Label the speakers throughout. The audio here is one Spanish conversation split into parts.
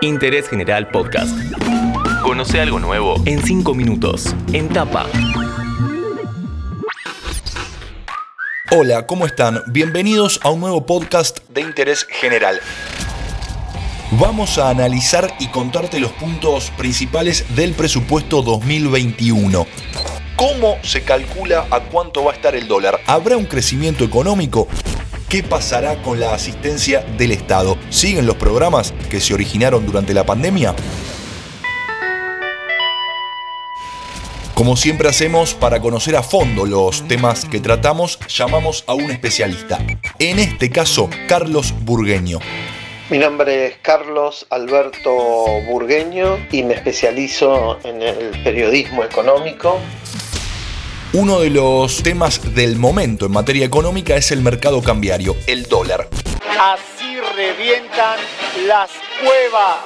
Speaker 1: Interés General Podcast. Conoce algo nuevo en 5 minutos. En tapa.
Speaker 2: Hola, ¿cómo están? Bienvenidos a un nuevo podcast de Interés General. Vamos a analizar y contarte los puntos principales del presupuesto 2021. ¿Cómo se calcula a cuánto va a estar el dólar? ¿Habrá un crecimiento económico? ¿Qué pasará con la asistencia del Estado? ¿Siguen los programas que se originaron durante la pandemia? Como siempre hacemos, para conocer a fondo los temas que tratamos, llamamos a un especialista. En este caso, Carlos Burgueño.
Speaker 3: Mi nombre es Carlos Alberto Burgueño y me especializo en el periodismo económico
Speaker 2: uno de los temas del momento en materia económica es el mercado cambiario, el dólar.
Speaker 4: Así revientan las cuevas.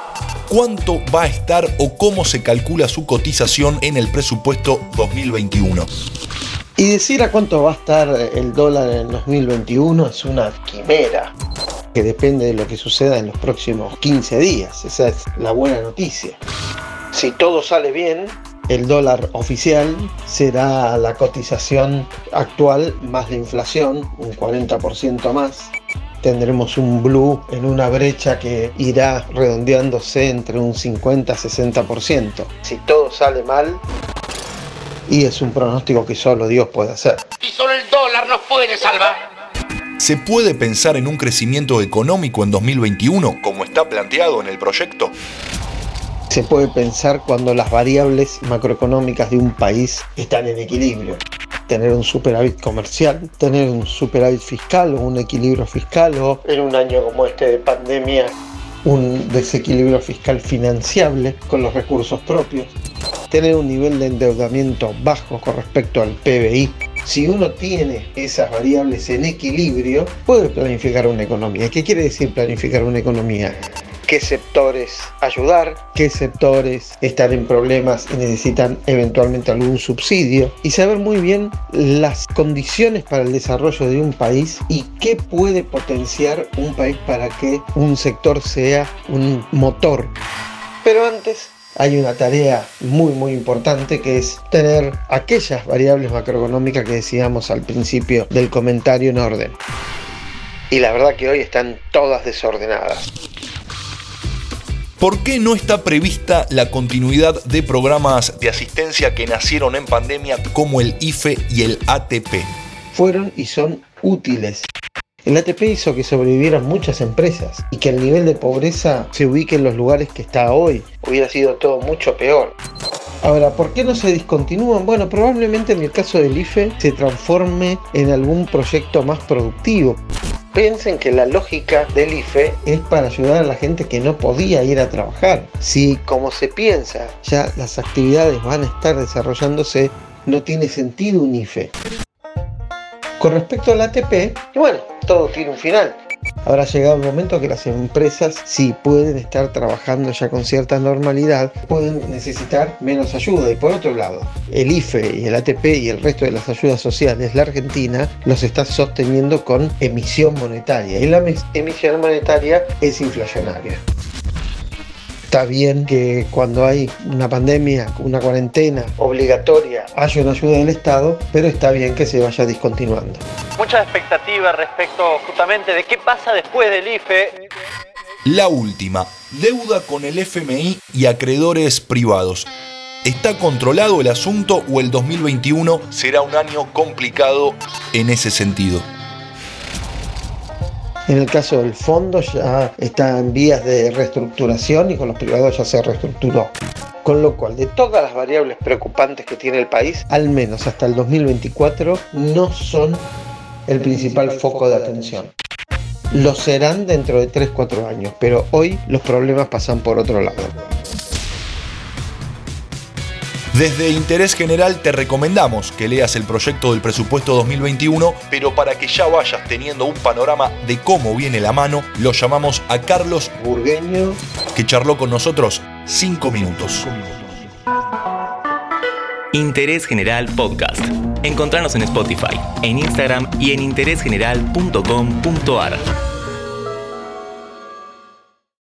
Speaker 2: ¿Cuánto va a estar o cómo se calcula su cotización en el presupuesto 2021?
Speaker 3: Y decir a cuánto va a estar el dólar en 2021 es una quimera que depende de lo que suceda en los próximos 15 días. Esa es la buena noticia. Si todo sale bien, el dólar oficial será la cotización actual más la inflación, un 40% más. Tendremos un blue en una brecha que irá redondeándose entre un 50-60%. Si todo sale mal, y es un pronóstico que solo Dios puede hacer.
Speaker 4: Y solo el dólar nos puede salvar.
Speaker 2: ¿Se puede pensar en un crecimiento económico en 2021 como está planteado en el proyecto?
Speaker 3: Se puede pensar cuando las variables macroeconómicas de un país están en equilibrio. Tener un superávit comercial, tener un superávit fiscal o un equilibrio fiscal o en un año como este de pandemia un desequilibrio fiscal financiable con los recursos propios, tener un nivel de endeudamiento bajo con respecto al PBI. Si uno tiene esas variables en equilibrio, puede planificar una economía. ¿Qué quiere decir planificar una economía? Qué sectores ayudar, qué sectores están en problemas y necesitan eventualmente algún subsidio y saber muy bien las condiciones para el desarrollo de un país y qué puede potenciar un país para que un sector sea un motor. Pero antes hay una tarea muy muy importante que es tener aquellas variables macroeconómicas que decíamos al principio del comentario en orden. Y la verdad que hoy están todas desordenadas.
Speaker 2: ¿Por qué no está prevista la continuidad de programas de asistencia que nacieron en pandemia como el IFE y el ATP?
Speaker 3: Fueron y son útiles. El ATP hizo que sobrevivieran muchas empresas y que el nivel de pobreza se ubique en los lugares que está hoy. Hubiera sido todo mucho peor. Ahora, ¿por qué no se discontinúan? Bueno, probablemente en el caso del IFE se transforme en algún proyecto más productivo. Piensen que la lógica del IFE es para ayudar a la gente que no podía ir a trabajar. Si, como se piensa, ya las actividades van a estar desarrollándose, no tiene sentido un IFE. Con respecto al ATP, bueno, todo tiene un final habrá llegado el momento que las empresas, si pueden estar trabajando ya con cierta normalidad, pueden necesitar menos ayuda. Y por otro lado, el IFE y el ATP y el resto de las ayudas sociales, la Argentina los está sosteniendo con emisión monetaria. Y la emisión monetaria es inflacionaria. Está bien que cuando hay una pandemia, una cuarentena obligatoria, haya una ayuda del Estado, pero está bien que se vaya discontinuando.
Speaker 4: Mucha expectativa respecto justamente de qué pasa después del IFE.
Speaker 2: La última, deuda con el FMI y acreedores privados. ¿Está controlado el asunto o el 2021 será un año complicado en ese sentido?
Speaker 3: En el caso del fondo ya está en vías de reestructuración y con los privados ya se reestructuró. Con lo cual, de todas las variables preocupantes que tiene el país, al menos hasta el 2024 no son el principal foco de atención. Lo serán dentro de 3-4 años, pero hoy los problemas pasan por otro lado.
Speaker 2: Desde Interés General te recomendamos que leas el proyecto del presupuesto 2021, pero para que ya vayas teniendo un panorama de cómo viene la mano, lo llamamos a Carlos
Speaker 3: Burgueño,
Speaker 2: que charló con nosotros 5 minutos.
Speaker 1: Interés General Podcast. Encontrarnos en Spotify, en Instagram y en interésgeneral.com.ar.